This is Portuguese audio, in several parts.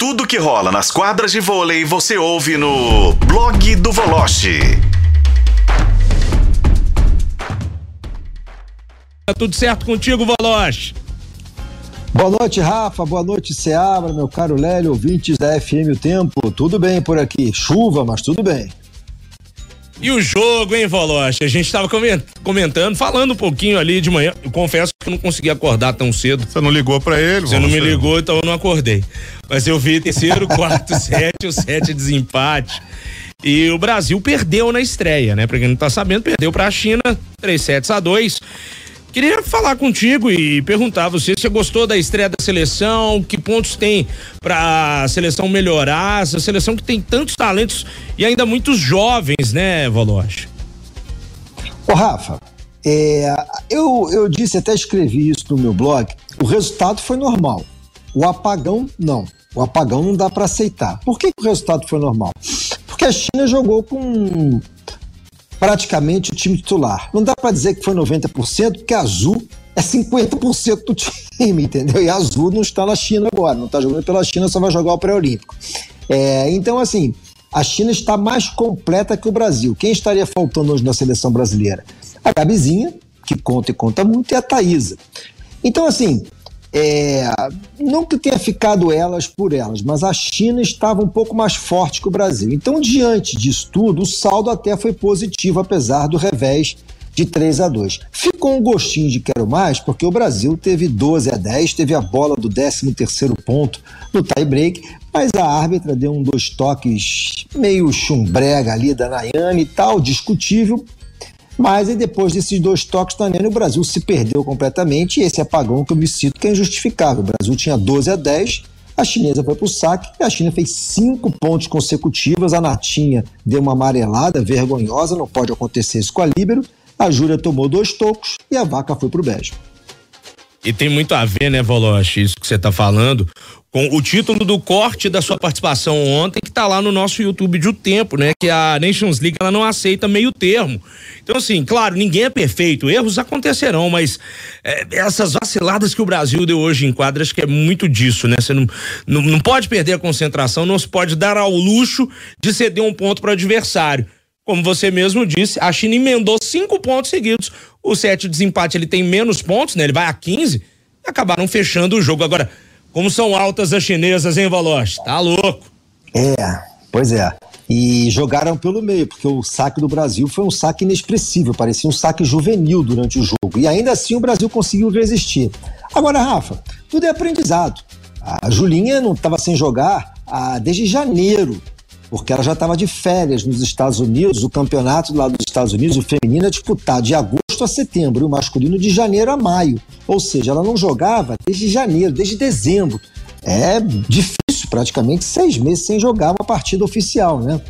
Tudo que rola nas quadras de vôlei você ouve no blog do Voloche. Tá tudo certo contigo, Voloche? Boa noite, Rafa. Boa noite, Seabra, meu caro Lélio, ouvintes da FM O Tempo. Tudo bem por aqui? Chuva, mas tudo bem. E o jogo, hein, Voloche? A gente estava comentando, falando um pouquinho ali de manhã. Eu confesso que eu não consegui acordar tão cedo. Você não ligou para ele? Você não me ligou, então eu não acordei. Mas eu vi terceiro, quarto, sete, o sete desempate. E o Brasil perdeu na estreia, né? Pra quem não tá sabendo, perdeu pra China, 3 sets a 2. Queria falar contigo e perguntar você se você gostou da estreia da seleção, que pontos tem para a seleção melhorar, essa seleção que tem tantos talentos e ainda muitos jovens, né, Voloche? Ô, Rafa, é, eu, eu disse, até escrevi isso no meu blog, o resultado foi normal. O apagão, não. O apagão não dá para aceitar. Por que, que o resultado foi normal? Porque a China jogou com praticamente o time titular. Não dá para dizer que foi 90%, porque Azul é 50% do time, entendeu? E Azul não está na China agora, não está jogando pela China, só vai jogar o pré-olímpico. É, então, assim, a China está mais completa que o Brasil. Quem estaria faltando hoje na seleção brasileira? A Gabizinha, que conta e conta muito, e a Thaísa. Então, assim, é, não que tenha ficado elas por elas, mas a China estava um pouco mais forte que o Brasil. Então, diante disso tudo, o saldo até foi positivo, apesar do revés de 3 a 2. Ficou um gostinho de quero mais, porque o Brasil teve 12 a 10, teve a bola do 13º ponto no tie-break, mas a árbitra deu um dois toques meio chumbrega ali da Nayane e tal, discutível, mas aí depois desses dois toques da Nene, o Brasil se perdeu completamente e esse apagão que eu me cito que é injustificável. O Brasil tinha 12 a 10, a chinesa foi para o saque e a China fez cinco pontos consecutivos. A Natinha deu uma amarelada vergonhosa, não pode acontecer isso com a Líbero. A Júlia tomou dois tocos e a vaca foi para o beijo. E tem muito a ver, né, Voloche, isso que você está falando, com o título do corte da sua participação ontem, que está lá no nosso YouTube de O Tempo, né? Que a Nations League ela não aceita meio termo. Então, assim, claro, ninguém é perfeito, erros acontecerão, mas é, essas vaciladas que o Brasil deu hoje em quadra, acho que é muito disso, né? Você não, não, não pode perder a concentração, não se pode dar ao luxo de ceder um ponto para o adversário. Como você mesmo disse, a China emendou cinco pontos seguidos. O set de desempate ele tem menos pontos, né? Ele vai a 15 e acabaram fechando o jogo. Agora, como são altas as chinesas, hein, Valoche? Tá louco. É, pois é. E jogaram pelo meio, porque o saque do Brasil foi um saque inexpressível, parecia um saque juvenil durante o jogo. E ainda assim o Brasil conseguiu resistir. Agora, Rafa, tudo é aprendizado. A Julinha não estava sem jogar ah, desde janeiro porque ela já estava de férias nos Estados Unidos. O campeonato lá dos Estados Unidos, o feminino, é disputado de agosto a setembro e o masculino de janeiro a maio. Ou seja, ela não jogava desde janeiro, desde dezembro. É difícil, praticamente seis meses sem jogar uma partida oficial, né?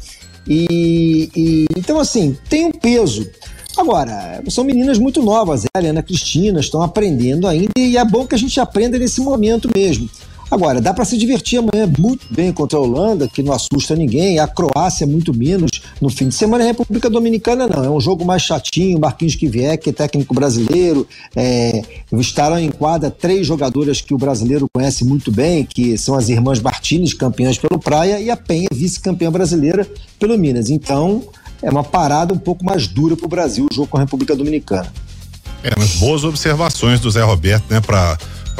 E, e então, assim, tem um peso. Agora, são meninas muito novas, a Helena Cristina, estão aprendendo ainda, e é bom que a gente aprenda nesse momento mesmo. Agora, dá para se divertir amanhã muito bem contra a Holanda, que não assusta ninguém, a Croácia muito menos. No fim de semana, a República Dominicana não. É um jogo mais chatinho, Marquinhos que vier, que é técnico brasileiro. É, estarão em quadra três jogadoras que o brasileiro conhece muito bem, que são as irmãs Martins, campeãs pelo Praia, e a Penha, vice-campeã brasileira pelo Minas. Então, é uma parada um pouco mais dura para o Brasil, o jogo com a República Dominicana. É, mas boas observações do Zé Roberto, né, para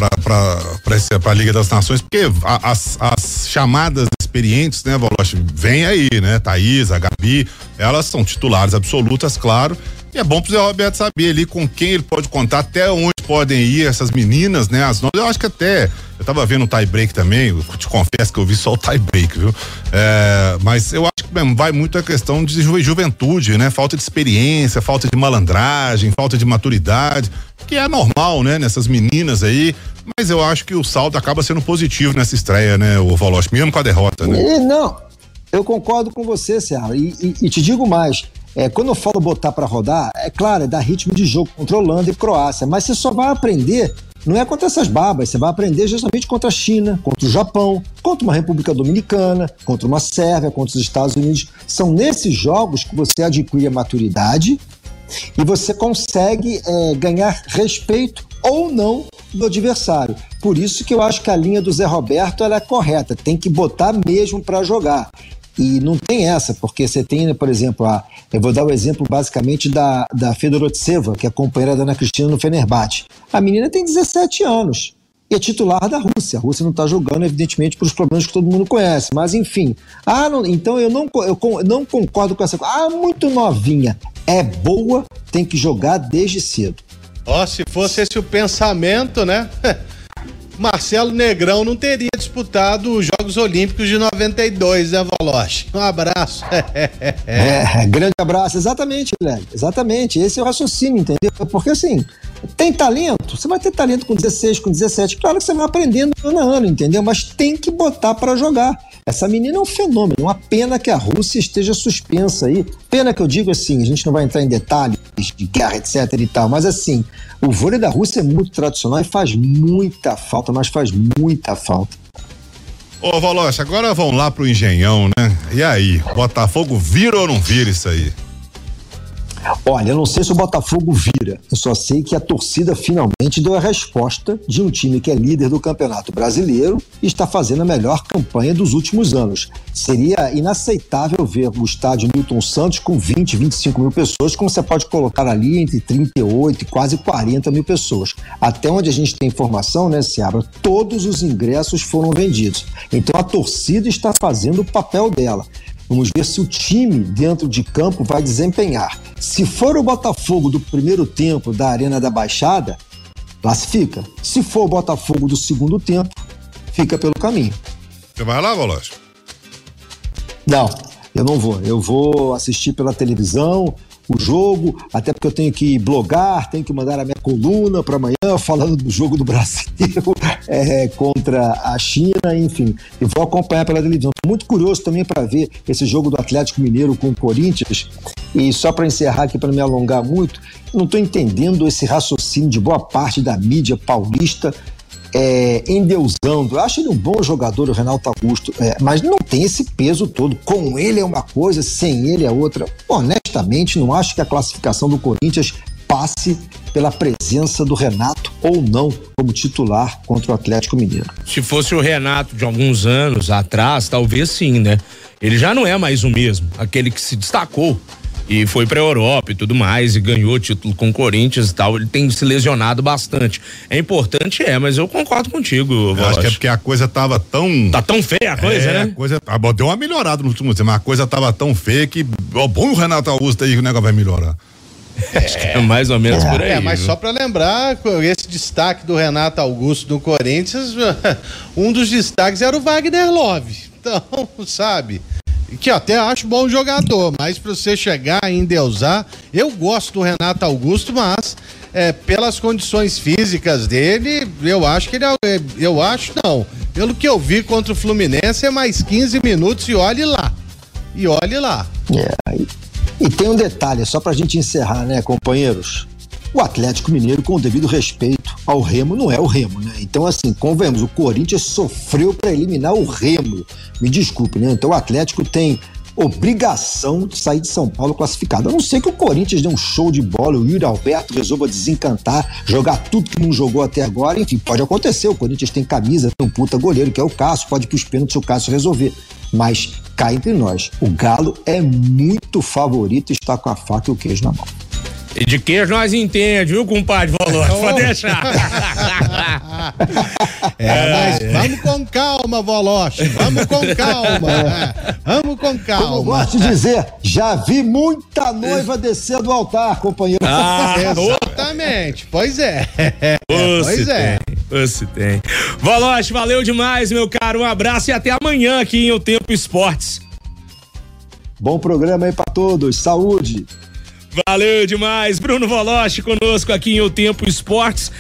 para a Liga das Nações, porque as, as chamadas experientes, né, Voloche, vem aí, né? Thaís, a Gabi, elas são titulares absolutas, claro. E é bom pro Zé Roberto saber ali com quem ele pode contar, até onde podem ir essas meninas, né? As eu acho que até, eu tava vendo o tie break também, eu te confesso que eu vi só o tie break, viu? É, mas eu acho que mesmo, vai muito a questão de ju juventude, né? Falta de experiência, falta de malandragem, falta de maturidade, que é normal, né? Nessas meninas aí, mas eu acho que o saldo acaba sendo positivo nessa estreia, né? O Voloche, mesmo com a derrota, né? E não, eu concordo com você, Serra, e, e, e te digo mais, é, quando eu falo botar para rodar, é claro, é dar ritmo de jogo contra Holanda e Croácia, mas você só vai aprender, não é contra essas babas, você vai aprender justamente contra a China, contra o Japão, contra uma República Dominicana, contra uma Sérvia, contra os Estados Unidos. São nesses jogos que você adquire a maturidade e você consegue é, ganhar respeito ou não do adversário. Por isso que eu acho que a linha do Zé Roberto é correta, tem que botar mesmo para jogar. E não tem essa, porque você tem, por exemplo, a, eu vou dar o exemplo basicamente da, da Fedorotseva, que é a companheira da Ana Cristina no Fenerbahçe. A menina tem 17 anos e é titular da Rússia. A Rússia não está jogando, evidentemente, por os problemas que todo mundo conhece. Mas, enfim. Ah, não, então eu não, eu não concordo com essa coisa. Ah, muito novinha. É boa, tem que jogar desde cedo. Ó, oh, se fosse esse o pensamento, né? Marcelo Negrão não teria disputado os Jogos Olímpicos de 92, né, Voloche? Um abraço. é, grande abraço. Exatamente, Guilherme. Exatamente. Esse é o raciocínio, entendeu? Porque assim, tem talento, você vai ter talento com 16, com 17. Claro que você vai aprendendo ano a ano, entendeu? Mas tem que botar para jogar. Essa menina é um fenômeno. Uma pena que a Rússia esteja suspensa aí. Pena que eu digo assim, a gente não vai entrar em detalhes de guerra, etc e tal, mas assim, o vôlei da Rússia é muito tradicional e faz muita falta, mas faz muita falta. Ô, Valoche, agora vamos lá pro Engenhão, né? E aí, Botafogo vira ou não vira isso aí? Olha, eu não sei se o Botafogo vira. Eu só sei que a torcida finalmente deu a resposta de um time que é líder do Campeonato Brasileiro e está fazendo a melhor campanha dos últimos anos. Seria inaceitável ver o estádio Milton Santos com 20, 25 mil pessoas, como você pode colocar ali entre 38 e quase 40 mil pessoas. Até onde a gente tem informação, né, Seabra, todos os ingressos foram vendidos. Então a torcida está fazendo o papel dela. Vamos ver se o time dentro de campo vai desempenhar. Se for o Botafogo do primeiro tempo da Arena da Baixada, classifica. Se for o Botafogo do segundo tempo, fica pelo caminho. Você vai lá, Voloche? Não, eu não vou. Eu vou assistir pela televisão, o jogo, até porque eu tenho que blogar, tenho que mandar a minha coluna para amanhã falando do jogo do Brasil é, contra a China, enfim. E vou acompanhar pela televisão. Muito curioso também para ver esse jogo do Atlético Mineiro com o Corinthians. E só para encerrar aqui, para me alongar muito, não estou entendendo esse raciocínio de boa parte da mídia paulista é, endeusando. Eu acho ele um bom jogador, o Renato Augusto, é, mas não tem esse peso todo. Com ele é uma coisa, sem ele é outra. Honestamente, não acho que a classificação do Corinthians passe pela presença do Renato ou não como titular contra o Atlético Mineiro. Se fosse o Renato de alguns anos atrás, talvez sim, né? Ele já não é mais o mesmo, aquele que se destacou e foi pra Europa e tudo mais e ganhou título com o Corinthians e tal. Ele tem se lesionado bastante. É importante, é, mas eu concordo contigo. Eu acho que é porque a coisa tava tão. Tá tão feia a coisa, é, né? A coisa, ah, deu uma melhorada no último tempo, mas a coisa tava tão feia que. Ó, bom o Renato Augusto aí que o negócio vai melhorar. Acho que é mais ou menos é. por aí. É, mas só para lembrar, esse destaque do Renato Augusto do Corinthians, um dos destaques era o Wagner Love. Então, sabe? Que até acho bom jogador, mas para você chegar a endeusar, eu gosto do Renato Augusto, mas é, pelas condições físicas dele, eu acho que ele é, eu acho não. Pelo que eu vi contra o Fluminense é mais 15 minutos e olhe lá. E olhe lá. É, e, e tem um detalhe, só pra gente encerrar, né, companheiros? O Atlético Mineiro, com o devido respeito ao Remo, não é o Remo, né? Então, assim, convenhamos, o Corinthians sofreu para eliminar o Remo. Me desculpe, né? Então, o Atlético tem obrigação de sair de São Paulo classificado. A não ser que o Corinthians dê um show de bola, o Yuri Alberto resolva desencantar, jogar tudo que não jogou até agora. Enfim, pode acontecer. O Corinthians tem camisa, tem um puta goleiro, que é o Cássio, pode ir pros pênaltis o Cássio resolver. Mas cá entre nós, o Galo é muito favorito e está com a faca e o queijo na mão. E de queijo nós entendemos, viu, compadre Valor? Oh. Pode deixar. é, mas vamos com calma, Voloche. Vamos com calma. É. Vamos com calma. Como eu gosto de dizer, já vi muita noiva descer do altar, companheiro. Ah, exatamente. Pois é. pois é. Você tem. Voloche, valeu demais, meu caro. Um abraço e até amanhã aqui em O Tempo Esportes. Bom programa aí para todos. Saúde. Valeu demais, Bruno Voloche conosco aqui em O Tempo Esportes.